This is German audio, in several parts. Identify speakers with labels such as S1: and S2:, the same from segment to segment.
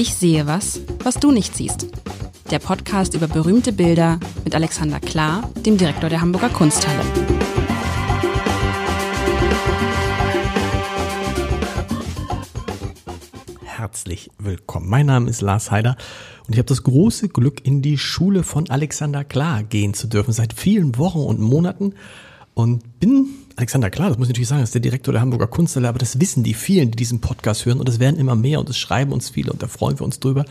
S1: Ich sehe was, was du nicht siehst. Der Podcast über berühmte Bilder mit Alexander Klar, dem Direktor der Hamburger Kunsthalle.
S2: Herzlich willkommen. Mein Name ist Lars Heider und ich habe das große Glück, in die Schule von Alexander Klar gehen zu dürfen, seit vielen Wochen und Monaten und bin Alexander Klar, das muss ich natürlich sagen, ist der Direktor der Hamburger Kunsthalle, aber das wissen die vielen, die diesen Podcast hören und es werden immer mehr und es schreiben uns viele und da freuen wir uns drüber.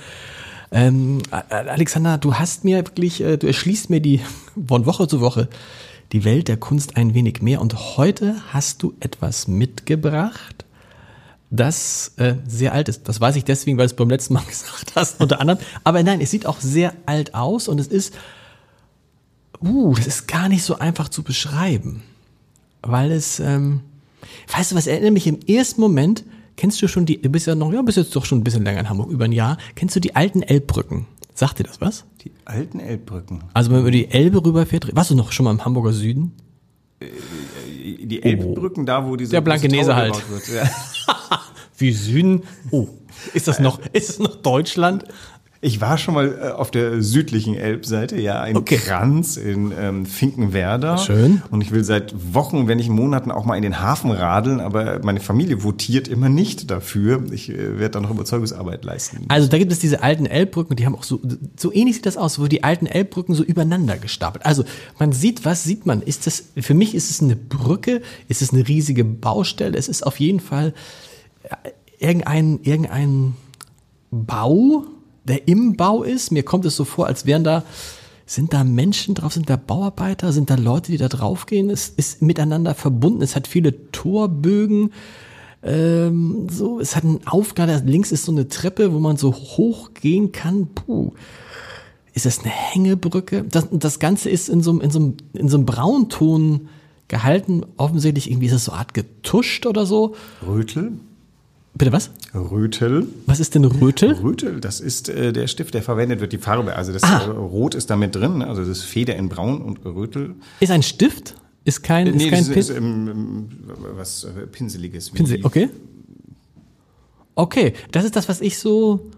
S2: Ähm, Alexander, du hast mir wirklich, äh, du erschließt mir die von Woche zu Woche die Welt der Kunst ein wenig mehr und heute hast du etwas mitgebracht, das äh, sehr alt ist. Das weiß ich deswegen, weil du es beim letzten Mal gesagt hast, unter anderem. Aber nein, es sieht auch sehr alt aus und es ist, uh, das ist gar nicht so einfach zu beschreiben, weil es, ähm, weißt du was, erinnert mich im ersten Moment, kennst du schon die, du bist ja noch, ja, bist jetzt doch schon ein bisschen länger in Hamburg, über ein Jahr, kennst du die alten Elbbrücken? Sagt dir das was?
S3: Die alten Elbbrücken.
S2: Also wenn man über die Elbe rüberfährt, warst du noch schon mal im Hamburger Süden?
S3: Die Elbbrücken, da wo diese
S2: Der Blankenese halt.
S3: gebaut wird. Ja.
S2: Wie Süden? Oh, ist das noch, ist das noch Deutschland?
S3: Ich war schon mal äh, auf der südlichen Elbseite, ja, in
S2: Okay.
S3: Kranz, in ähm, Finkenwerder.
S2: Schön.
S3: Und ich will seit Wochen, wenn nicht Monaten, auch mal in den Hafen radeln, aber meine Familie votiert immer nicht dafür. Ich äh, werde da noch Überzeugungsarbeit leisten.
S2: Also da gibt es diese alten Elbbrücken, die haben auch so, so ähnlich sieht das aus, wo die alten Elbbrücken so übereinander gestapelt. Also man sieht, was sieht man? Ist das, für mich ist es eine Brücke, ist es eine riesige Baustelle, es ist auf jeden Fall äh, irgendein, irgendein Bau, der im Bau ist. Mir kommt es so vor, als wären da, sind da Menschen drauf, sind da Bauarbeiter, sind da Leute, die da draufgehen. Es ist miteinander verbunden, es hat viele Torbögen. Ähm, so, es hat einen Aufgang, da links ist so eine Treppe, wo man so hoch gehen kann. Puh. Ist das eine Hängebrücke? Das, das Ganze ist in so, einem- in, so, einem- in so einem Braunton gehalten. Offensichtlich irgendwie ist es so eine Art getuscht oder so.
S3: Rötel?
S2: Bitte was?
S3: Rötel?
S2: Was ist denn Rötel?
S3: Rötel, das ist äh, der Stift, der verwendet wird, die Farbe. Also das
S2: Ah.
S3: äh, Rot ist damit drin, also das ist Feder in Braun und Rötel.
S2: Ist ein Stift? Ist kein, ist
S3: nee,
S2: kein
S3: das ist, ist ähm, ähm, was äh, Pinseliges.
S2: Pinsel. Okay. Okay, das ist das, was ich so.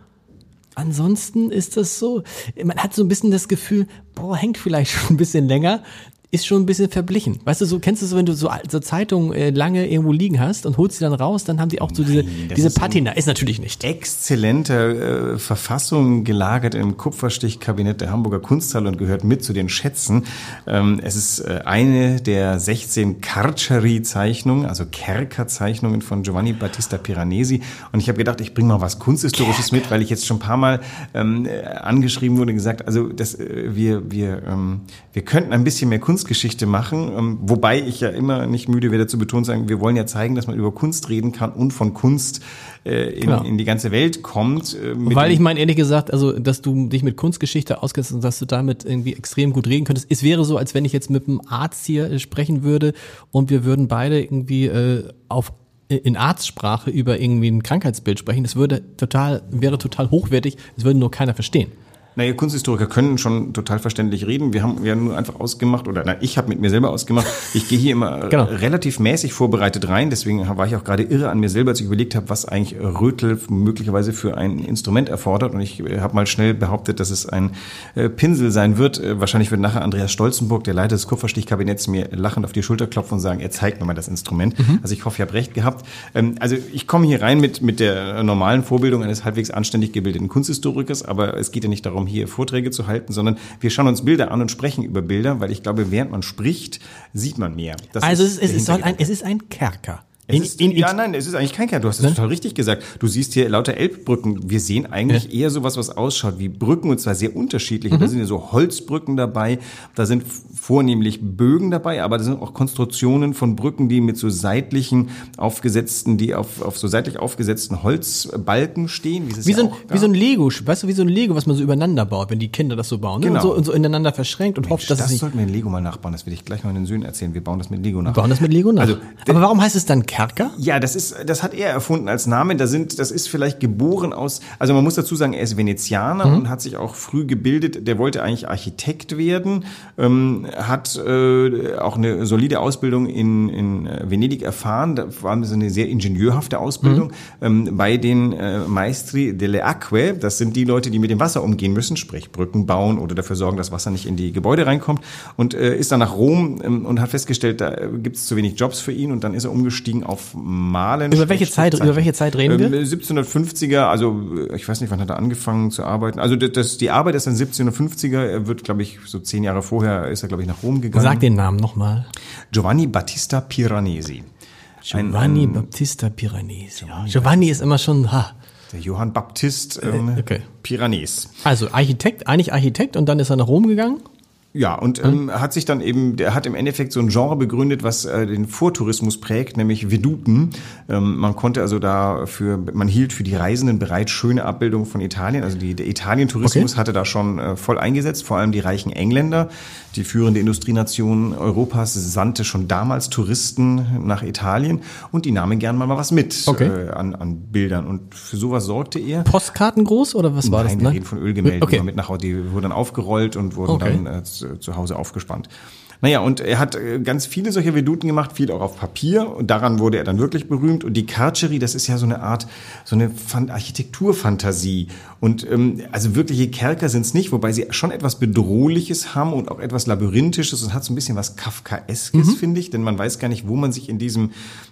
S2: Ansonsten ist das so. Man hat so ein bisschen das Gefühl, boah, hängt vielleicht schon ein bisschen länger, ist schon ein bisschen verblichen. Weißt du, so kennst du so, wenn du so, so Zeitungen äh, lange irgendwo liegen hast und holst sie dann raus, dann haben die auch so diese,
S3: das
S2: diese
S3: ist
S2: Patina. Ist natürlich nicht.
S3: exzellenter äh, Verfassung gelagert im Kupferstichkabinett der Hamburger Kunsthalle und gehört mit zu den Schätzen. Ähm, es ist äh, eine der 16 Carceri-Zeichnungen, also Kerker-Zeichnungen von Giovanni Battista Piranesi. Und ich habe gedacht, ich bringe mal was Kunsthistorisches mit, weil ich jetzt schon ein paar Mal ähm, äh, angeschrieben wurde und gesagt, also das, äh, wir, wir, ähm, wir könnten ein bisschen mehr Kunstgeschichte machen, ähm, wobei ich ja immer nicht müde werde zu betonen, sagen, wir wollen ja zeigen, dass man über Kunst reden kann und von Kunst äh, in,
S2: Genau.
S3: in die ganze Welt kommt. Äh,
S2: Weil ich meine, ehrlich gesagt, also, dass du dich mit Kunstgeschichte auskennst und dass du damit irgendwie extrem gut reden könntest. Es wäre so, als wenn ich jetzt mit einem Arzt hier äh, sprechen würde und wir würden beide irgendwie äh, auf in Arztsprache über irgendwie ein Krankheitsbild sprechen. Das würde total, wäre total hochwertig, es würde nur keiner verstehen.
S3: Naja, Kunsthistoriker können schon total verständlich reden. Wir haben ja nur einfach ausgemacht, oder na, ich habe mit mir selber ausgemacht, ich gehe hier immer
S2: Genau.
S3: äh, relativ mäßig vorbereitet rein. Deswegen war ich auch gerade irre an mir selber, als ich überlegt habe, was eigentlich Rötel möglicherweise für ein Instrument erfordert. Und ich äh, habe mal schnell behauptet, dass es ein äh, Pinsel sein wird. Wahrscheinlich wird nachher Andreas Stolzenburg, der Leiter des Kupferstichkabinetts, mir lachend auf die Schulter klopfen und sagen, er zeigt mir mal das Instrument. Also ich hoffe, ich habe recht gehabt. Ähm, also ich komme hier rein mit, mit der normalen Vorbildung eines halbwegs anständig gebildeten Kunsthistorikers, aber es geht ja nicht darum, hier Vorträge zu halten, sondern wir schauen uns Bilder an und sprechen über Bilder, weil ich glaube, während man spricht, sieht man mehr. Das
S2: Also es,
S3: ist der
S2: es, soll ein, es ist ein Kerker. In- in- in-
S3: ja, nein, es ist eigentlich kein Kern. Du hast es total richtig gesagt. Du siehst hier lauter Elbbrücken. Wir sehen eigentlich eher sowas, was ausschaut wie Brücken und zwar sehr unterschiedlich.
S2: Mhm.
S3: Da sind ja so Holzbrücken dabei. Da sind vornehmlich Bögen dabei, aber da sind auch Konstruktionen von Brücken, die mit so seitlichen aufgesetzten, die auf, auf so seitlich aufgesetzten Holzbalken stehen. Wie,
S2: Wie
S3: ja
S2: so, ein, wie so ein. Lego, weißt du, wie so ein Lego, was man so übereinander baut, wenn die Kinder das so bauen. Ne?
S3: Genau.
S2: Und, so, und so ineinander verschränkt und hofft, dass
S3: das
S2: es nicht.
S3: sollten wir in Lego mal nachbauen. Das will ich gleich mal den Söhnen erzählen. Wir bauen das mit Lego nach.
S2: Wir bauen das mit Lego nach.
S3: Also,
S2: Aber warum heißt es dann Kerker? Kerker?
S3: Ja, das ist, das hat er erfunden als Name. Da sind, das ist vielleicht geboren aus, also man muss dazu sagen, er ist Venezianer mhm. und hat sich auch früh gebildet. Der wollte eigentlich Architekt werden, ähm, hat äh, auch eine solide Ausbildung in, in Venedig erfahren. Da war so eine sehr ingenieurhafte Ausbildung mhm. ähm, bei den äh, Maestri delle Acque. Das sind die Leute, die mit dem Wasser umgehen müssen, sprich Brücken bauen oder dafür sorgen, dass Wasser nicht in die Gebäude reinkommt. Und äh, ist dann nach Rom ähm, und hat festgestellt, da gibt es zu wenig Jobs für ihn und dann ist er umgestiegen auf Malen.
S2: Über welche Zeit, über welche Zeit reden wir?
S3: Ähm, 1750er, also äh, ich weiß nicht, wann hat er angefangen zu arbeiten. Also das, die Arbeit ist dann 1750er. Er wird, glaube ich, so zehn Jahre vorher ist er, glaube ich, nach Rom gegangen.
S2: Sag den Namen nochmal.
S3: Giovanni Battista Piranesi.
S2: Giovanni ein, Battista Piranesi. Giovanni, Giovanni ist immer schon, ha.
S3: Der Johann Baptist ähm, okay. Piranesi.
S2: Also Architekt, eigentlich Architekt und dann ist er nach Rom gegangen?
S3: Ja, und ähm, mhm. hat sich dann eben, der hat im Endeffekt so ein Genre begründet, was äh, den Vortourismus prägt, nämlich Veduten. Ähm, man konnte also dafür, man hielt für die Reisenden bereit schöne Abbildungen von Italien. Also die, der Italientourismus okay. hatte da schon äh, voll eingesetzt, vor allem die reichen Engländer. Die führende Industrienation Europas sandte schon damals Touristen nach Italien und die nahmen gern mal was mit okay. äh, an, an Bildern. Und für sowas sorgte er.
S2: Postkarten groß oder was war
S3: Nein,
S2: das?
S3: Nein, reden von Ölgemälden, okay. mit nach Hause, die wurden dann aufgerollt und wurden okay. dann äh, zu Hause aufgespannt. Naja, und er hat äh, ganz viele solcher Veduten gemacht, viel auch auf Papier. Und daran wurde er dann wirklich berühmt. Und die Carceri, das ist ja so eine Art, so eine Architekturfantasie. Und ähm, also wirkliche Kerker sind es nicht, wobei sie schon etwas Bedrohliches haben und auch etwas Labyrinthisches. Und hat so ein bisschen was Kafkaeskes, mhm. finde ich. Denn man weiß gar nicht, wo man sich in diesem,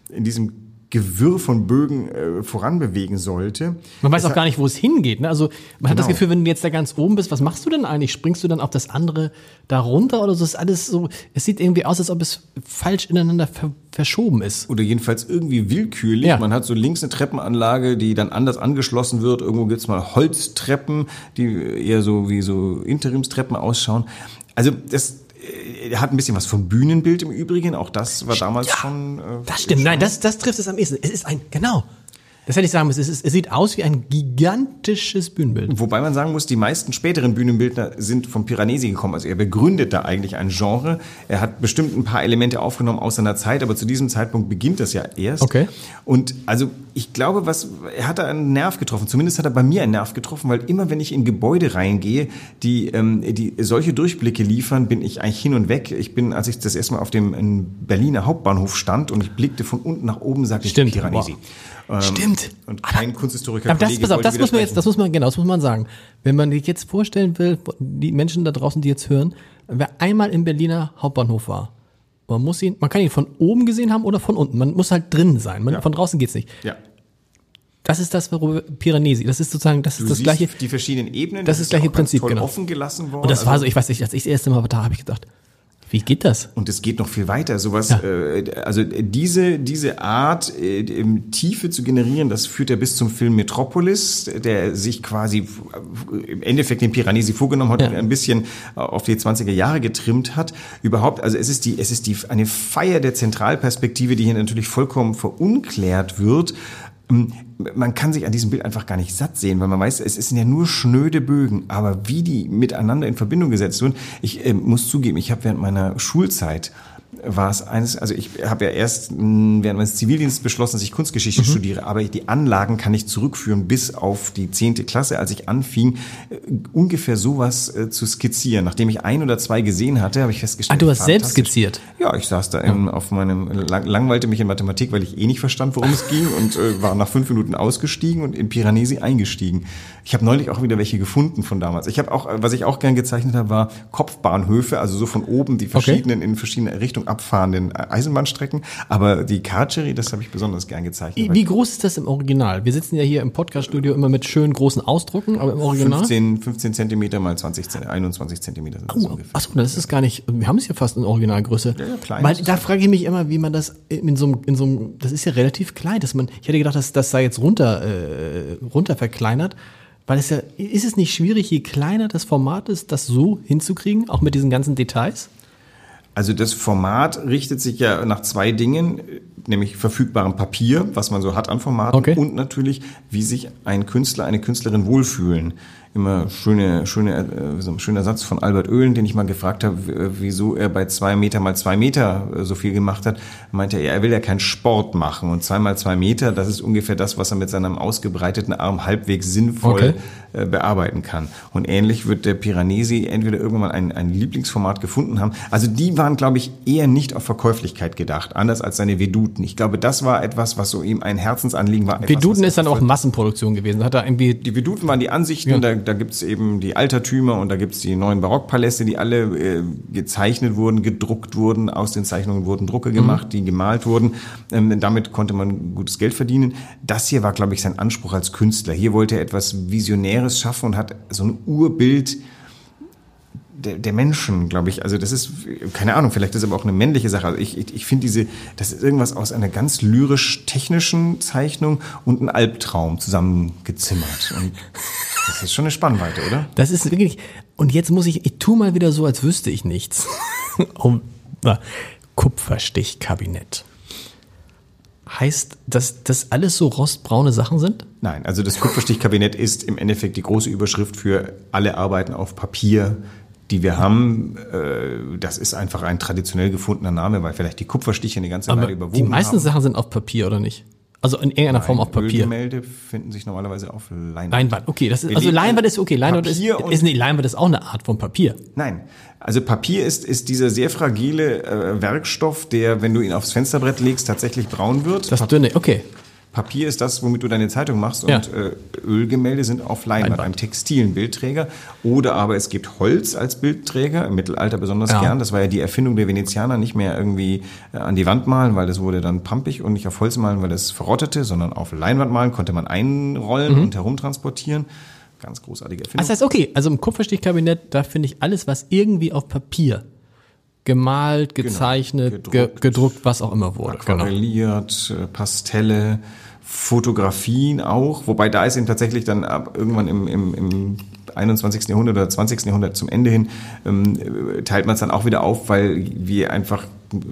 S3: in diesem Gewirr von Bögen äh, voranbewegen sollte.
S2: Man weiß das auch gar nicht, wo es hingeht. Ne? Also man genau. hat das genau. Gefühl, wenn du jetzt da ganz oben bist, was machst du denn eigentlich? Springst du dann auf das andere da runter oder so? Es ist alles so, es sieht irgendwie aus, als ob es falsch ineinander ver verschoben ist.
S3: Oder jedenfalls irgendwie willkürlich. Ja. Man hat so links eine Treppenanlage, die dann anders angeschlossen wird. Irgendwo gibt's mal Holztreppen, die eher so wie so Interimstreppen ausschauen. Also das er hat ein bisschen was vom Bühnenbild im Übrigen. Auch das war damals ja, schon.
S2: Äh, das stimmt. Nein, das, das trifft es am ehesten. Es ist ein, genau. Das hätte ich sagen müssen. Es, ist, es sieht aus wie ein gigantisches Bühnenbild.
S3: Wobei man sagen muss, die meisten späteren Bühnenbildner sind vom Piranesi gekommen. Also er begründet da eigentlich ein Genre. Er hat bestimmt ein paar Elemente aufgenommen aus seiner Zeit, aber zu diesem Zeitpunkt beginnt das ja erst.
S2: Okay.
S3: Und also ich glaube, was er hat da einen Nerv getroffen. Zumindest hat er bei mir einen Nerv getroffen, weil immer wenn ich in Gebäude reingehe, die, ähm, die solche Durchblicke liefern, bin ich eigentlich hin und weg. Ich bin, als ich das erste Mal auf dem Berliner Hauptbahnhof stand und ich blickte von unten nach oben, sagte
S2: Stimmt,
S3: ich Piranesi.
S2: Wow. Ähm, Stimmt.
S3: Und kein Kunsthistoriker.
S2: Aber das, pass auf, das muss man jetzt, das muss man, genau, das muss man sagen. Wenn man sich jetzt vorstellen will, die Menschen da draußen, die jetzt hören, wer einmal im Berliner Hauptbahnhof war, man muss ihn, man kann ihn von oben gesehen haben oder von unten. Man muss halt drin sein. Man, ja. Von draußen geht's nicht.
S3: Ja.
S2: Das ist das Piranesi. Das ist sozusagen, das ist
S3: du
S2: das gleiche.
S3: Die verschiedenen Ebenen.
S2: Das, das ist das gleiche Prinzip,
S3: genau.
S2: offen
S3: gelassen worden.
S2: Und das also, war so, ich weiß nicht, als ich das erste Mal war da, habe ich gedacht, wie geht das?
S3: Und es geht noch viel weiter. Sowas, ja. äh, also diese, diese Art, äh, Tiefe zu generieren, das führt ja bis zum Film Metropolis, der sich quasi im Endeffekt den Piranesi vorgenommen hat ja. und ein bisschen auf die 20er Jahre getrimmt hat. Überhaupt, also es ist die, es ist die, eine Feier der Zentralperspektive, die hier natürlich vollkommen verunklärt wird. Ähm, man kann sich an diesem Bild einfach gar nicht satt sehen, weil man weiß, es sind ja nur schnöde Bögen, aber wie die miteinander in Verbindung gesetzt wurden. Ich äh, muss zugeben, ich habe während meiner Schulzeit war es eines, also ich habe ja erst während meines Zivildienstes beschlossen, dass ich Kunstgeschichte mhm. studiere, aber die Anlagen kann ich zurückführen bis auf die zehnte Klasse, als ich anfing, äh, ungefähr sowas äh, zu skizzieren. Nachdem ich ein oder zwei gesehen hatte, habe ich festgestellt.
S2: Ah, du hast selbst skizziert?
S3: Ja, ich saß da in, auf meinem, lang, langweilte mich in Mathematik, weil ich eh nicht verstand, worum es ging und äh, war nach fünf Minuten ausgestiegen und in Piranesi eingestiegen. Ich habe neulich auch wieder welche gefunden von damals. Ich habe auch, was ich auch gern gezeichnet habe, war Kopfbahnhöfe, also so von oben die verschiedenen okay. in verschiedene Richtungen abfahrenden Eisenbahnstrecken. Aber die Carceri, das habe ich besonders gern gezeichnet.
S2: Wie, groß ist das im Original? Wir sitzen ja hier im Podcaststudio immer mit schönen großen Ausdrucken, aber im Original?
S3: 15, 15 Zentimeter mal 20, 21 Zentimeter sind
S2: das oh, ungefähr. Achso, das ist gar nicht, wir haben es ja fast in Originalgröße.
S3: Ja, ja, klein.
S2: Weil da frage ich mich immer, wie man das in so einem, in so einem, das ist ja relativ klein, dass man, ich hätte gedacht, dass das sei jetzt runter, äh, runter verkleinert. Weil es ja, ist es nicht schwierig, je kleiner das Format ist, das so hinzukriegen, auch mit diesen ganzen Details?
S3: Also das Format richtet sich ja nach zwei Dingen. nämlich verfügbarem Papier, was man so hat an Formaten
S2: Okay.
S3: und natürlich, wie sich ein Künstler, eine Künstlerin wohlfühlen. Immer schöne, schöne, äh, so ein schöner Satz von Albert Oehlen, den ich mal gefragt habe, äh, wieso er bei zwei Meter mal zwei Meter äh, so viel gemacht hat. Meinte er, er will ja keinen Sport machen und zwei mal zwei Meter, das ist ungefähr das, was er mit seinem ausgebreiteten Arm halbwegs sinnvoll
S2: Okay.
S3: bearbeiten kann. Und ähnlich wird der Piranesi entweder irgendwann ein, ein Lieblingsformat gefunden haben. Also die waren, glaube ich, eher nicht auf Verkäuflichkeit gedacht, anders als seine Veduten. Ich glaube, das war etwas, was so ihm ein Herzensanliegen war. etwas,
S2: Veduten
S3: was
S2: ist dann auch Massenproduktion gewesen. Hat er irgendwie
S3: die Veduten waren die Ansichten,
S2: Ja.
S3: da, da gibt's eben die Altertümer und da gibt's die neuen Barockpaläste, die alle äh, gezeichnet wurden, gedruckt wurden, aus den Zeichnungen wurden Drucke gemacht, die gemalt wurden. Ähm, damit konnte man gutes Geld verdienen. Das hier war, glaube ich, sein Anspruch als Künstler. Hier wollte er etwas Visionäres schaffen und hat so ein Urbild der, der Menschen, glaube ich. Also das ist, keine Ahnung, vielleicht ist aber auch eine männliche Sache. Also ich, ich, ich finde diese, das ist irgendwas aus einer ganz lyrisch-technischen Zeichnung und ein Albtraum zusammengezimmert. Und das ist schon eine Spannweite, oder?
S2: Das ist wirklich. Und jetzt muss ich, ich tu mal wieder so, als wüsste ich nichts. um, na, Kupferstichkabinett. Heißt, dass das alles so rostbraune Sachen sind?
S3: Nein, also das Kupferstichkabinett ist im Endeffekt die große Überschrift für alle Arbeiten auf Papier, die wir haben. Äh, Das ist einfach ein traditionell gefundener Name, weil vielleicht die Kupferstiche eine ganze
S2: Aber
S3: Weile überwogen
S2: die meisten
S3: haben.
S2: Sachen sind auf Papier, oder nicht? Also in irgendeiner Form auf Papier.
S3: Ölgemälde finden sich normalerweise auf Leinwand.
S2: Leinwand, okay. Das ist, also Leinwand ist okay. Leinwand ist,
S3: Papier
S2: ist, nee, Leinwand ist auch eine Art von Papier.
S3: Nein, also Papier ist, ist dieser sehr fragile äh, Werkstoff, der, wenn du ihn aufs Fensterbrett legst, tatsächlich braun wird.
S2: Das dünne, okay.
S3: Papier ist das, womit du deine Zeitung machst und
S2: Ja.
S3: äh, Ölgemälde sind auf Leinwand,
S2: Leinwand.
S3: einem textilen Bildträger. Oder aber es gibt Holz als Bildträger, im Mittelalter besonders
S2: Ja.
S3: gern. Das war ja die Erfindung der Venezianer, nicht mehr irgendwie äh, an die Wand malen, weil das wurde dann pampig und nicht auf Holz malen, weil das verrottete, sondern auf Leinwand malen konnte man einrollen und herumtransportieren. Ganz großartige Erfindung.
S2: Das heißt, okay, also im Kupferstichkabinett, da finde ich alles, was irgendwie auf Papier gemalt, gezeichnet, gedruckt, ge
S3: gedruckt.
S2: was auch immer wurde. Genau.
S3: aquarelliert, äh, Pastelle, Fotografien auch, wobei da ist eben tatsächlich dann ab irgendwann im, im, im 21. Jahrhundert oder 20. Jahrhundert zum Ende hin, ähm, äh, teilt man es dann auch wieder auf, weil wir einfach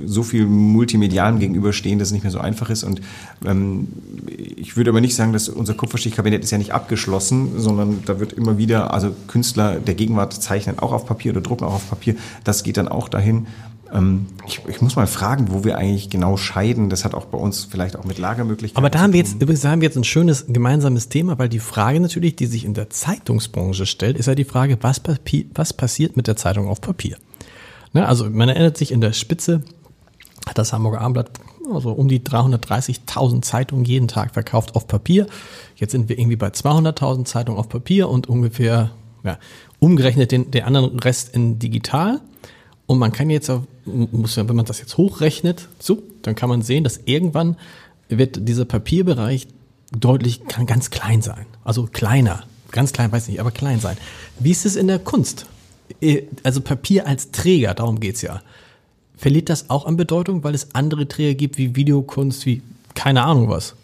S3: so viel Multimedialem gegenüberstehen, dass es nicht mehr so einfach ist. Und ähm, ich würde aber nicht sagen, dass unser Kupferstichkabinett ist ja nicht abgeschlossen, sondern da wird immer wieder, also Künstler der Gegenwart zeichnen auch auf Papier oder drucken auch auf Papier. Das geht dann auch dahin. Ähm, ich, ich muss mal fragen, wo wir eigentlich genau scheiden. Das hat auch bei uns vielleicht auch mit Lagermöglichkeiten.
S2: Aber da
S3: zu
S2: haben wir
S3: tun.
S2: jetzt, übrigens da haben wir jetzt ein schönes gemeinsames Thema, weil die Frage natürlich, die sich in der Zeitungsbranche stellt, ist ja die Frage, was, was passiert mit der Zeitung auf Papier? Ne, also man erinnert sich in der Spitze, hat das Hamburger Abendblatt also um die 330.000 Zeitungen jeden Tag verkauft auf Papier. Jetzt sind wir irgendwie bei 200.000 Zeitungen auf Papier und ungefähr ja, umgerechnet den, den anderen Rest in digital. Und man kann jetzt, muss, wenn man das jetzt hochrechnet, so, dann kann man sehen, dass irgendwann wird dieser Papierbereich deutlich, kann ganz klein sein. Also kleiner. Ganz klein, weiß nicht, aber klein sein. Wie ist es in der Kunst? Also Papier als Träger, darum geht's ja. Verliert das auch an Bedeutung, weil es andere Träger gibt wie Videokunst, wie keine Ahnung was?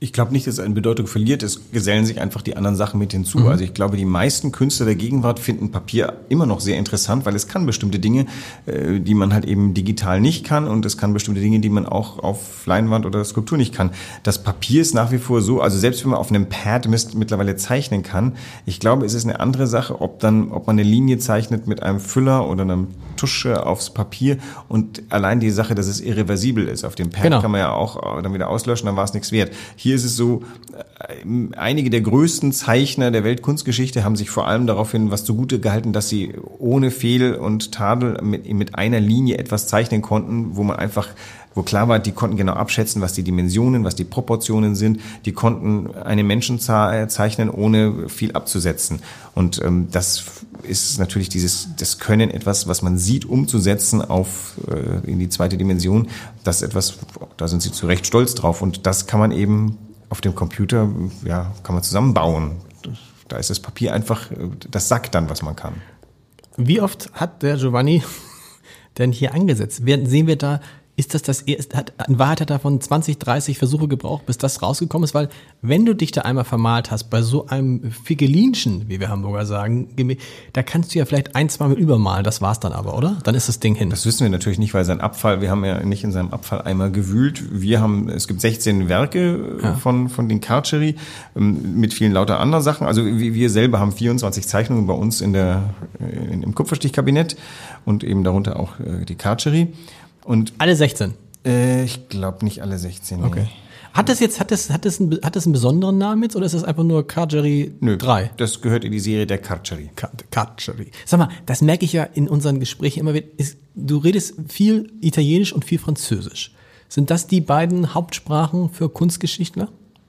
S3: Ich glaube nicht, dass es an Bedeutung verliert. Es gesellen sich einfach die anderen Sachen mit hinzu.
S2: Mhm.
S3: Also ich glaube, die meisten Künstler der Gegenwart finden Papier immer noch sehr interessant, weil es kann bestimmte Dinge, äh, die man halt eben digital nicht kann und es kann bestimmte Dinge, die man auch auf Leinwand oder Skulptur nicht kann. Das Papier ist nach wie vor so, also selbst wenn man auf einem Pad mittlerweile zeichnen kann, ich glaube, es ist eine andere Sache, ob dann, ob man eine Linie zeichnet mit einem Füller oder einem Tusche aufs Papier und allein die Sache, dass es irreversibel ist. Auf dem Pad
S2: Genau.
S3: kann man ja auch äh, dann wieder auslöschen, dann war es nichts wert. Hier ist es so, äh, einige der größten Zeichner der Weltkunstgeschichte haben sich vor allem daraufhin was zugute gehalten, dass sie ohne Fehl und Tadel mit, mit einer Linie etwas zeichnen konnten, wo man einfach wo klar war, die konnten genau abschätzen, was die Dimensionen, was die Proportionen sind. Die konnten eine Menschen za- zeichnen, ohne viel abzusetzen. Und ähm, das ist natürlich dieses das Können, etwas, was man sieht, umzusetzen auf äh, in die zweite Dimension. Das ist etwas, da sind sie zu Recht stolz drauf. Und das kann man eben auf dem Computer, ja, kann man zusammenbauen. Da ist das Papier einfach, äh, das sagt dann, was man kann.
S2: Wie oft hat der Giovanni denn hier angesetzt? Sehen wir da ist das das erste, hat, in Wahrheit hat davon 20, 30 Versuche gebraucht, bis das rausgekommen ist, weil wenn du dich da einmal vermalt hast, bei so einem Figelinchen, wie wir Hamburger sagen, da kannst du ja vielleicht ein, zwei Mal übermalen, das war's dann aber, oder? Dann ist das Ding hin.
S3: Das wissen wir natürlich nicht, weil sein Abfall, wir haben ja nicht in seinem Abfalleimer gewühlt. Wir haben, es gibt 16 Werke ja. von, von den Karcheri ähm, mit vielen lauter anderen Sachen. Also wir selber haben 24 Zeichnungen bei uns in der, im Kupferstichkabinett und eben darunter auch äh, die Karcheri.
S2: Und alle 16?
S3: Äh, ich glaube nicht alle 16.
S2: Nee. Okay. Hat das jetzt, hat das, hat das, einen, hat das einen besonderen Namen jetzt oder ist das einfach nur Karcheri 3?
S3: Das gehört in die Serie der Karcheri.
S2: Karcheri. Sag mal, das merke ich ja in unseren Gesprächen immer wieder. Ist, du redest viel Italienisch und viel Französisch. Sind das die beiden Hauptsprachen für Kunstgeschichtler?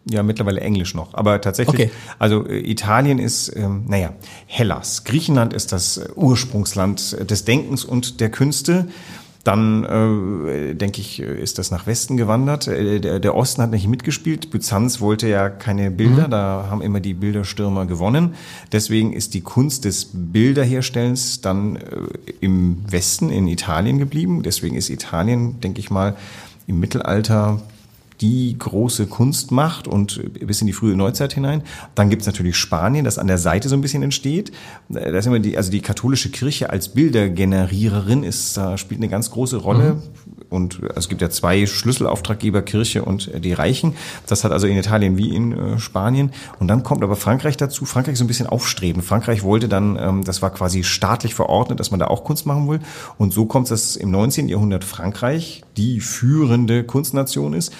S3: Ja, mittlerweile Englisch noch. Aber tatsächlich, okay. also äh, Italien ist, ähm, naja, Hellas. Griechenland ist das äh, Ursprungsland des Denkens und der Künste. Dann äh, denke ich, ist das nach Westen gewandert. Äh, der, der Osten hat nicht mitgespielt. Byzanz wollte ja keine Bilder, mhm. da haben immer die Bilderstürmer gewonnen. Deswegen ist die Kunst des Bilderherstellens dann äh, im Westen, in Italien geblieben. Deswegen ist Italien, denke ich mal, im Mittelalter die große Kunst macht und bis in die frühe Neuzeit hinein. Dann gibt's natürlich Spanien, das an der Seite so ein bisschen entsteht. Da ist immer die, also die katholische Kirche als Bildergeneriererin ist, da spielt eine ganz große Rolle. Mhm. Und es gibt ja zwei Schlüsselauftraggeber, Kirche und die Reichen. Das hat also in Italien wie in äh, Spanien. Und dann kommt aber Frankreich dazu. Frankreich ist so ein bisschen aufstreben. Frankreich wollte dann, ähm, das war quasi staatlich verordnet, dass man da auch Kunst machen will. Und so kommt es im 19. Jahrhundert Frankreich, die führende Kunstnation ist.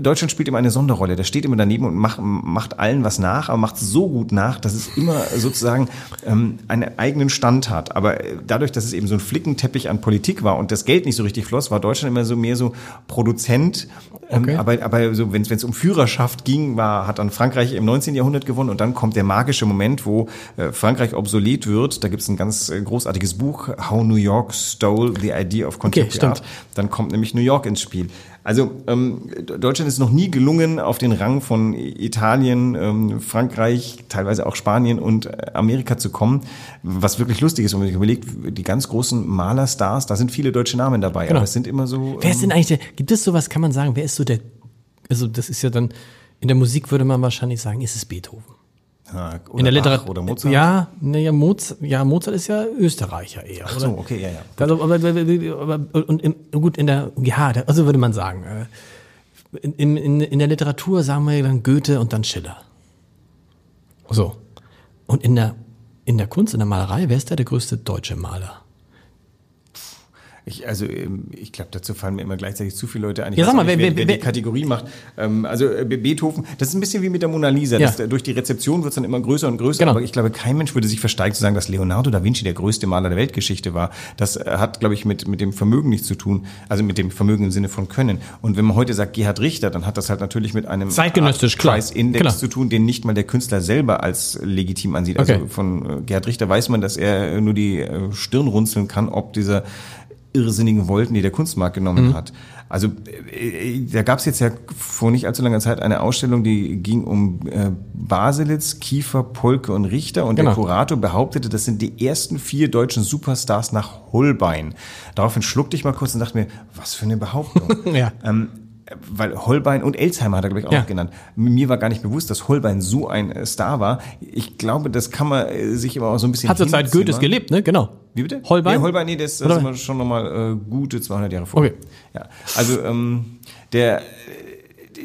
S3: Deutschland spielt immer eine Sonderrolle. Der steht immer daneben und macht, macht allen was nach, aber macht so gut nach, dass es immer sozusagen ähm, einen eigenen Stand hat. Aber äh, dadurch, dass es eben so ein Flickenteppich an Politik war und das Geld nicht so richtig floss, war Deutschland immer so mehr so Produzent. Ähm, okay. aber, aber so, wenn es um Führerschaft ging, war, hat dann Frankreich im 19. Jahrhundert gewonnen und dann kommt der magische Moment, wo äh, Frankreich obsolet wird. Da gibt es ein ganz äh, großartiges Buch, How New York Stole the Idea of Contemporary okay, Art. Dann kommt nämlich New York ins Spiel. Also ähm, Deutschland ist noch nie gelungen, auf den Rang von Italien, ähm, Frankreich, teilweise auch Spanien und äh, Amerika zu kommen. Was wirklich lustig ist, wenn man sich überlegt, die ganz großen Malerstars, da sind viele deutsche Namen dabei, genau. aber es sind immer so.
S2: Wer ist denn ähm, eigentlich der, gibt es sowas, kann man sagen, wer ist so der, also das ist ja dann, in der Musik würde man wahrscheinlich sagen, ist es Beethoven.
S3: Ja, in der Literatur oder Mozart?
S2: Ja, ne, ja, Mozart, ja, Mozart ist ja Österreicher eher.
S3: Ach so, okay, ja, ja.
S2: Also, aber, aber, und in, gut, in der, ja, also würde man sagen, äh, in, in, in der Literatur sagen wir dann Goethe und dann Schiller. So. Und in der, in der Kunst, in der Malerei, wer ist da der größte deutsche Maler?
S3: Ich, also ähm, ich glaube, dazu fallen mir immer gleichzeitig zu viele Leute ein. Ich
S2: ja, sag mal,
S3: nicht,
S2: wer, wer,
S3: wer, die Kategorie macht. Ähm, also äh, Beethoven, das ist ein bisschen wie mit der Mona Lisa. Ja. Das, durch die Rezeption wird es dann immer größer und größer. Genau. Aber ich glaube, kein Mensch würde sich versteigen zu sagen, dass Leonardo da Vinci der größte Maler der Weltgeschichte war. Das äh, hat, glaube ich, mit, mit dem Vermögen nichts zu tun. Also mit dem Vermögen im Sinne von Können. Und wenn man heute sagt Gerhard Richter, dann hat das halt natürlich mit einem
S2: Zeitgenössisch,
S3: Price-Index zu tun, den nicht mal der Künstler selber als legitim ansieht. Also okay. von äh, Gerhard Richter weiß man, dass er nur die Stirn runzeln kann, ob dieser irrsinnigen Wolken, die der Kunstmarkt genommen mhm. hat. Also äh, da gab es jetzt ja vor nicht allzu langer Zeit eine Ausstellung, die ging um äh, Baselitz, Kiefer, Polke und Richter und genau. der Kurator behauptete, das sind die ersten vier deutschen Superstars nach Holbein. Daraufhin schluckte ich mal kurz und dachte mir, was für eine Behauptung. ja. Ähm, weil Holbein und Elsheimer hat er, glaube ich, auch ja. genannt. Mir war gar nicht bewusst, dass Holbein so ein äh, Star war. Ich glaube, das kann man äh, sich immer auch so ein bisschen.
S2: Hat zur Zeit Goethes gelebt, ne? Genau.
S3: Wie bitte?
S2: Holbein?
S3: Nee, Holbein, nee, das, das ist schon nochmal äh, gute 200 Jahre vor. Okay. Ja. Also, ähm, der,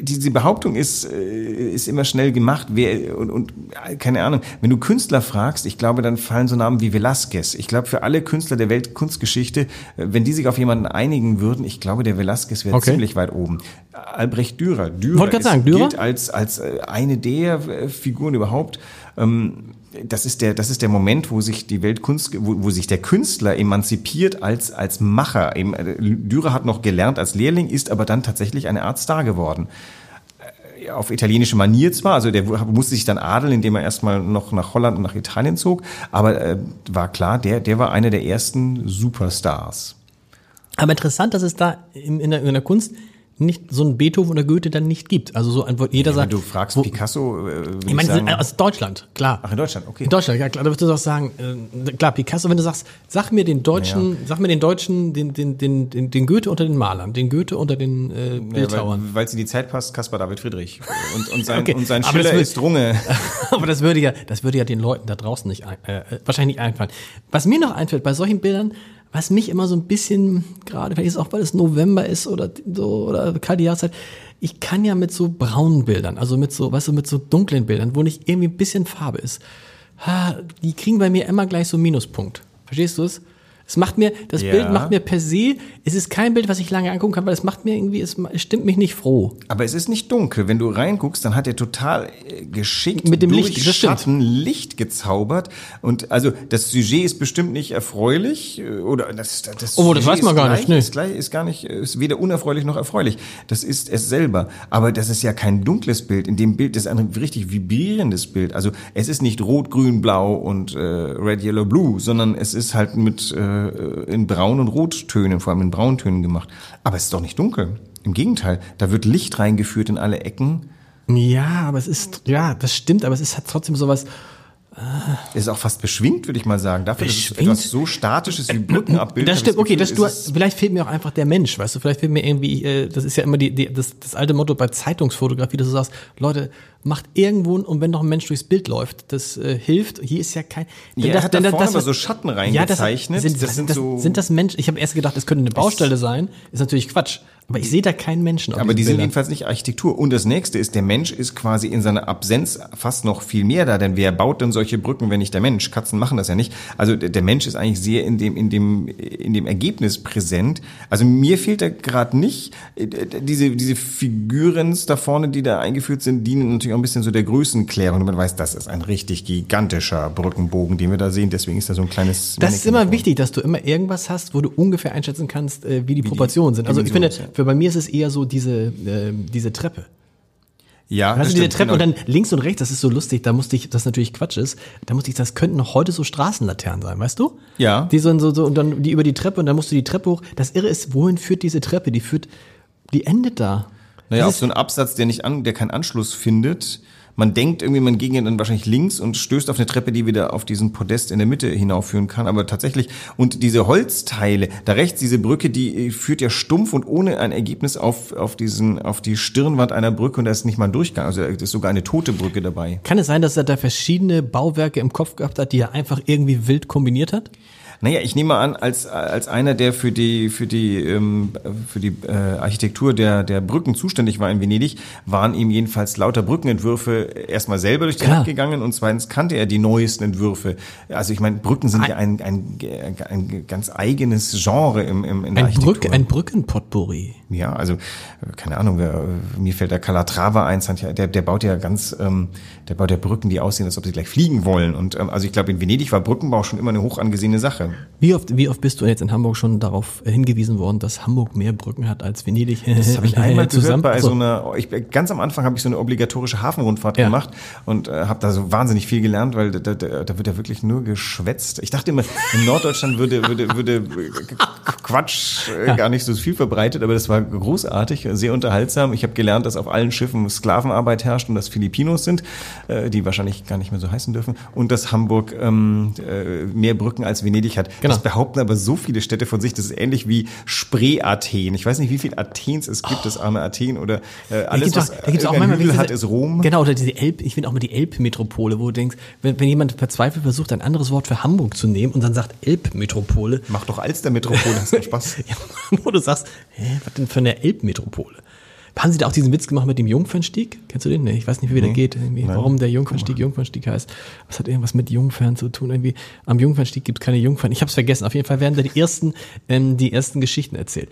S3: diese Behauptung ist, äh, ist immer schnell gemacht. Wer, und, und keine Ahnung, wenn du Künstler fragst, ich glaube, dann fallen so Namen wie Velasquez. Ich glaube, für alle Künstler der Weltkunstgeschichte, äh, wenn die sich auf jemanden einigen würden, ich glaube, der Velasquez wäre okay. ziemlich weit oben. Albrecht Dürer. Dürer,
S2: ist, sagen, Dürer?
S3: gilt als, als äh, eine der Figuren überhaupt. Ähm, das ist der, das ist der Moment, wo sich die Weltkunst, wo, wo sich der Künstler emanzipiert als, als Macher. Äh, Dürer hat noch gelernt als Lehrling, ist aber dann tatsächlich eine Art Star geworden. Äh, auf italienische Manier zwar, also der musste sich dann adeln, indem er erstmal noch nach Holland und nach Italien zog, aber äh, war klar, der, der war einer der ersten Superstars.
S2: Aber interessant, dass es da in, in, der, in der Kunst nicht so ein Beethoven oder Goethe dann nicht gibt. Also so ein, wo jeder
S3: Wenn
S2: sagt.
S3: du fragst
S2: wo,
S3: Picasso, äh,
S2: ich meine,
S3: sagen,
S2: aus Deutschland, klar.
S3: ach in Deutschland, okay.
S2: In Deutschland, ja klar, da würdest du doch sagen, äh, klar, Picasso, wenn du sagst, sag mir den Deutschen, sag mir den Deutschen, den, den, den, den, den Goethe unter den Malern, den Goethe unter den äh,
S3: Ja,
S2: Bildhauern.
S3: weil es in die Zeit passt, Caspar David Friedrich. Und, und sein,
S2: Okay,
S3: und sein Schiller
S2: wird-
S3: ist Runge.
S2: Aber das würde ja, das würde ja den Leuten da draußen nicht, ein, äh, wahrscheinlich nicht einfallen. Was mir noch einfällt bei solchen Bildern, was mich immer so ein bisschen, gerade vielleicht ist auch, weil es November ist oder so, oder kalte Jahreszeit, ich kann ja mit so braunen Bildern, also mit so, weißt du, mit so dunklen Bildern, wo nicht irgendwie ein bisschen Farbe ist, die kriegen bei mir immer gleich so Minuspunkt. Verstehst du es? Es macht mir, das
S3: Ja.
S2: Bild macht mir per se, es ist kein Bild, was ich lange angucken kann, weil es macht mir irgendwie, es stimmt mich nicht froh.
S3: Aber es ist nicht dunkel. Wenn du reinguckst, dann hat er total äh, geschickt
S2: Mit dem Licht.
S3: Schatten Licht gezaubert. Und also das Sujet ist bestimmt nicht erfreulich äh, oder das, das
S2: Oh, das
S3: Sujet
S2: weiß man
S3: ist
S2: gar
S3: gleich,
S2: nicht.
S3: Ist, gleich, ist gar nicht, ist weder unerfreulich noch erfreulich. Das ist es selber. Aber das ist ja kein dunkles Bild. In dem Bild ist ein richtig vibrierendes Bild. Also es ist nicht rot, grün, blau und äh, red, yellow, blue, sondern es ist halt mit äh, in Braun- und Rottönen, vor allem in Brauntönen gemacht. Aber es ist doch nicht dunkel. Im Gegenteil, da wird Licht reingeführt in alle Ecken.
S2: Ja, aber es ist, ja, das stimmt, aber es ist halt trotzdem sowas,
S3: ist auch fast beschwingt, würde ich mal sagen. Dafür, dass es
S2: Beschwingt?
S3: etwas so Statisches wie Brückenabbild
S2: Das stimmt, okay, das, du, vielleicht fehlt mir auch einfach der Mensch, weißt du, vielleicht fehlt mir irgendwie, äh, das ist ja immer die, die, das, das alte Motto bei Zeitungsfotografie, dass du sagst, Leute, macht irgendwo, und wenn noch ein Mensch durchs Bild läuft, das äh, hilft, hier ist ja kein...
S3: Ja, er hat da vorne aber so Schatten reingezeichnet.
S2: sind,
S3: Das sind
S2: das,
S3: so-
S2: sind das Menschen, ich habe erst gedacht, es könnte eine Baustelle sein, ist natürlich Quatsch, aber ich sehe da keinen Menschen auf
S3: aber die
S2: diesen
S3: sind
S2: Bildern.
S3: jedenfalls nicht Architektur. Und das nächste ist, der Mensch ist quasi in seiner Absenz fast noch viel mehr da, denn wer baut denn solche Brücken, wenn nicht der Mensch? Katzen machen das ja nicht. Also der Mensch ist eigentlich sehr in dem, in dem, in dem Ergebnis präsent. Also mir fehlt da gerade nicht. Äh, Diese, diese Figürens da vorne, die da eingeführt sind, dienen natürlich auch ein bisschen so der Größenklärung. Und man weiß, das ist ein richtig gigantischer Brückenbogen, den wir da sehen. Deswegen ist da so ein kleines.
S2: Das ist
S3: Mannequin
S2: immer
S3: davor.
S2: wichtig, dass du immer irgendwas hast, wo du ungefähr einschätzen kannst, äh, wie die Proportionen sind. Also ich finde, Für bei mir ist es eher so diese, äh, diese Treppe.
S3: Ja, das
S2: du, diese Treppe
S3: genau.
S2: und dann links und rechts, das ist so lustig, da musste ich, das natürlich Quatsch ist, da musste ich, das könnten noch heute so Straßenlaternen sein, weißt du?
S3: Ja.
S2: Die so, so, so und dann die über die Treppe und dann musst du die Treppe hoch. Das Irre ist, wohin führt diese Treppe? Die führt, die endet da.
S3: Naja,
S2: Das
S3: auf
S2: ist-
S3: so einen Absatz, der nicht an, der keinen Anschluss findet. Man denkt irgendwie, man ginge dann wahrscheinlich links und stößt auf eine Treppe, die wieder auf diesen Podest in der Mitte hinaufführen kann. Aber tatsächlich, und diese Holzteile, da rechts diese Brücke, die äh, führt ja stumpf und ohne ein Ergebnis auf, auf diesen, auf die Stirnwand einer Brücke und da ist nicht mal ein Durchgang. Also da ist sogar eine tote Brücke dabei.
S2: Kann es sein, dass er da verschiedene Bauwerke im Kopf gehabt hat, die er einfach irgendwie wild kombiniert hat?
S3: Naja, ich nehme an, als, als einer, der für die, für die, ähm, für die äh, Architektur der, der Brücken zuständig war in Venedig, waren ihm jedenfalls lauter Brückenentwürfe erstmal selber durch die. Hand gegangen und zweitens kannte er die neuesten Entwürfe. Also ich meine, Brücken sind ja ein, ein, ein ganz eigenes Genre im, im, in der
S2: Ein,
S3: Architektur.
S2: Brück, ein Brückenpotpourri.
S3: Ja, also äh, keine Ahnung, wer, mir fällt der Calatrava ein, der, der baut ja ganz, ähm, der baut ja Brücken, die aussehen, als ob sie gleich fliegen wollen. Und ähm, also ich glaube, in Venedig war Brückenbau schon immer eine hoch angesehene Sache.
S2: Wie oft, wie oft bist du jetzt in Hamburg schon darauf äh, hingewiesen worden, dass Hamburg mehr Brücken hat als Venedig?
S3: Das habe ich einmal gehört bei so einer, ich, ganz am Anfang habe ich so eine obligatorische Hafenrundfahrt
S2: Ja.
S3: gemacht und äh, habe da so wahnsinnig viel gelernt, weil da, da, da wird ja wirklich nur geschwätzt. Ich dachte immer, in Norddeutschland würde, würde, würde äh, Quatsch äh, gar nicht so viel verbreitet, aber das war großartig, sehr unterhaltsam. Ich habe gelernt, dass auf allen Schiffen Sklavenarbeit herrscht und dass Filipinos sind, äh, die wahrscheinlich gar nicht mehr so heißen dürfen, und dass Hamburg ähm, äh, mehr Brücken als Venedig hat.
S2: Genau.
S3: Das behaupten aber so viele Städte von sich, das ist ähnlich wie Spree-Athen. Ich weiß nicht, wie viel Athens es gibt, das arme Athen oder äh,
S2: Da
S3: alles,
S2: gibt's
S3: was
S2: auch, da gibt's auch manchmal diese-
S3: hat, ist Rom.
S2: Genau, oder diese Elb, ich finde auch mal die Elbmetropole, wo du denkst, wenn, wenn jemand verzweifelt versucht, ein anderes Wort für Hamburg zu nehmen und dann sagt Elbmetropole,
S3: Mach doch Alster-Metropole, hast du Spaß.
S2: ja, wo du sagst, hä, was denn für eine Elbmetropole? Haben Sie da auch diesen Witz gemacht mit dem Jungfernstieg? Kennst du den? Nee, ich weiß nicht, wie der geht. Irgendwie, warum der Jungfernstieg Jungfernstieg heißt. Was hat irgendwas mit Jungfern zu tun? Irgendwie am Jungfernstieg gibt es keine Jungfern. Ich habe es vergessen. Auf jeden Fall werden da die ersten, ähm, die ersten Geschichten erzählt.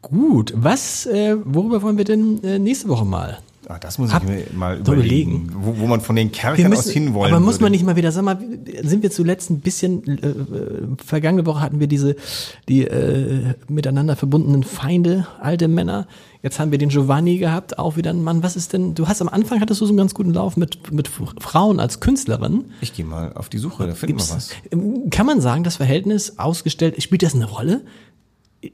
S2: Gut, was, äh, worüber wollen wir denn äh, nächste Woche mal?
S3: Ah, das muss ich
S2: Hab-
S3: mir mal überlegen, wo, wo man von den Kerkern aus hinwollen
S2: aber muss
S3: würde.
S2: man nicht mal wieder, sag mal, sind wir zuletzt ein bisschen, äh, äh, vergangene Woche hatten wir diese, die äh, miteinander verbundenen Feinde, alte Männer. Jetzt haben wir den Giovanni gehabt, auch wieder ein Mann. Was ist denn, du hast am Anfang hattest du so einen ganz guten Lauf mit, mit Frauen als Künstlerin.
S3: Ich gehe mal auf die Suche, da finden wir was.
S2: Kann man sagen, das Verhältnis ausgestellt, spielt das eine Rolle?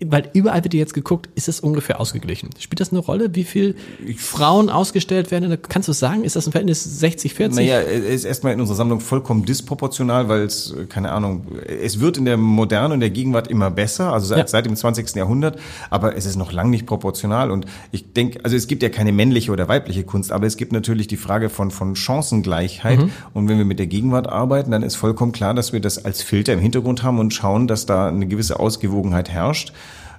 S2: Weil überall wird jetzt geguckt, ist es ungefähr ausgeglichen? Spielt das eine Rolle, wie viel Frauen ausgestellt werden? Kannst du sagen, ist das ein Verhältnis 60, 40?
S3: Naja, es ist erstmal in unserer Sammlung vollkommen disproportional, weil es, keine Ahnung, es wird in der Moderne und der Gegenwart immer besser, also seit, ja. seit dem 20. Jahrhundert, aber es ist noch lang nicht proportional und ich denke, also es gibt ja keine männliche oder weibliche Kunst, aber es gibt natürlich die Frage von, von Chancengleichheit mhm. und wenn wir mit der Gegenwart arbeiten, dann ist vollkommen klar, dass wir das als Filter im Hintergrund haben und schauen, dass da eine gewisse Ausgewogenheit herrscht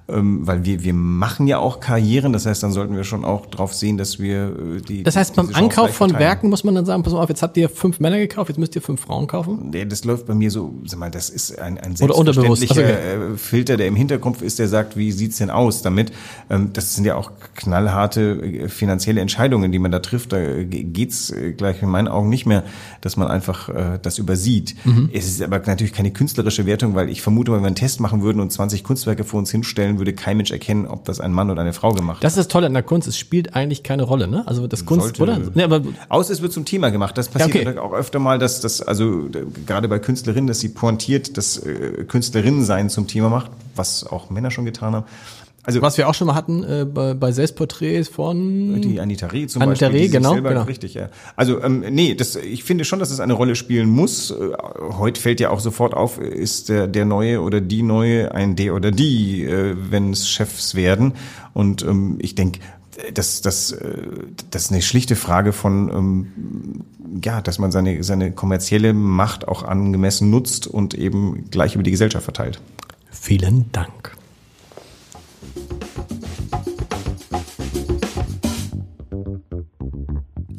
S3: weil wir, wir machen ja auch Karrieren, das heißt, dann sollten wir schon auch darauf sehen, dass wir äh, die.
S2: Das heißt, beim Ankauf von Werken muss man dann sagen, pass mal auf, jetzt habt ihr fünf Männer gekauft, jetzt müsst ihr fünf Frauen kaufen?
S3: Nee, das läuft bei mir so, sag mal, das ist ein, ein selbstverständlicher okay. Äh, Filter, der im Hinterkopf ist, der sagt, wie sieht's denn aus damit? Ähm, das sind ja auch knallharte äh, finanzielle Entscheidungen, die man da trifft. Da geht's gleich in meinen Augen nicht mehr, dass man einfach das übersieht. Mhm. Es ist aber natürlich keine künstlerische Wertung, weil ich vermute, wenn wir einen Test machen würden und 20 Kunstwerke vor uns hinstellen, stellen, würde kein Mensch erkennen, ob das ein Mann oder eine Frau gemacht
S2: hat. Das ist das Tolle an der Kunst, es spielt eigentlich keine Rolle, ne? Also das Kunst, Sollte, oder?
S3: Nee, aber Aus es wird zum Thema gemacht. Das passiert okay. auch öfter mal, dass das, also gerade bei Künstlerinnen, dass sie pointiert das äh, Künstlerinnensein zum Thema macht, was auch Männer schon getan haben.
S2: Also was wir auch schon mal hatten äh, bei, bei Selbstporträts von
S3: die Anita Reh
S2: zum Anita Beispiel, Reh, genau,
S3: selber, genau, richtig, ja. Also ähm, nee, das, ich finde schon, dass es eine Rolle spielen muss. Äh, heute fällt ja auch sofort auf, ist der, der neue oder die neue ein der oder die, äh, wenn es Chefs werden. Und ähm, ich denke, das, das, äh, das ist eine schlichte Frage von ähm, ja, dass man seine, seine kommerzielle Macht auch angemessen nutzt und eben gleich über die Gesellschaft verteilt.
S2: Vielen Dank.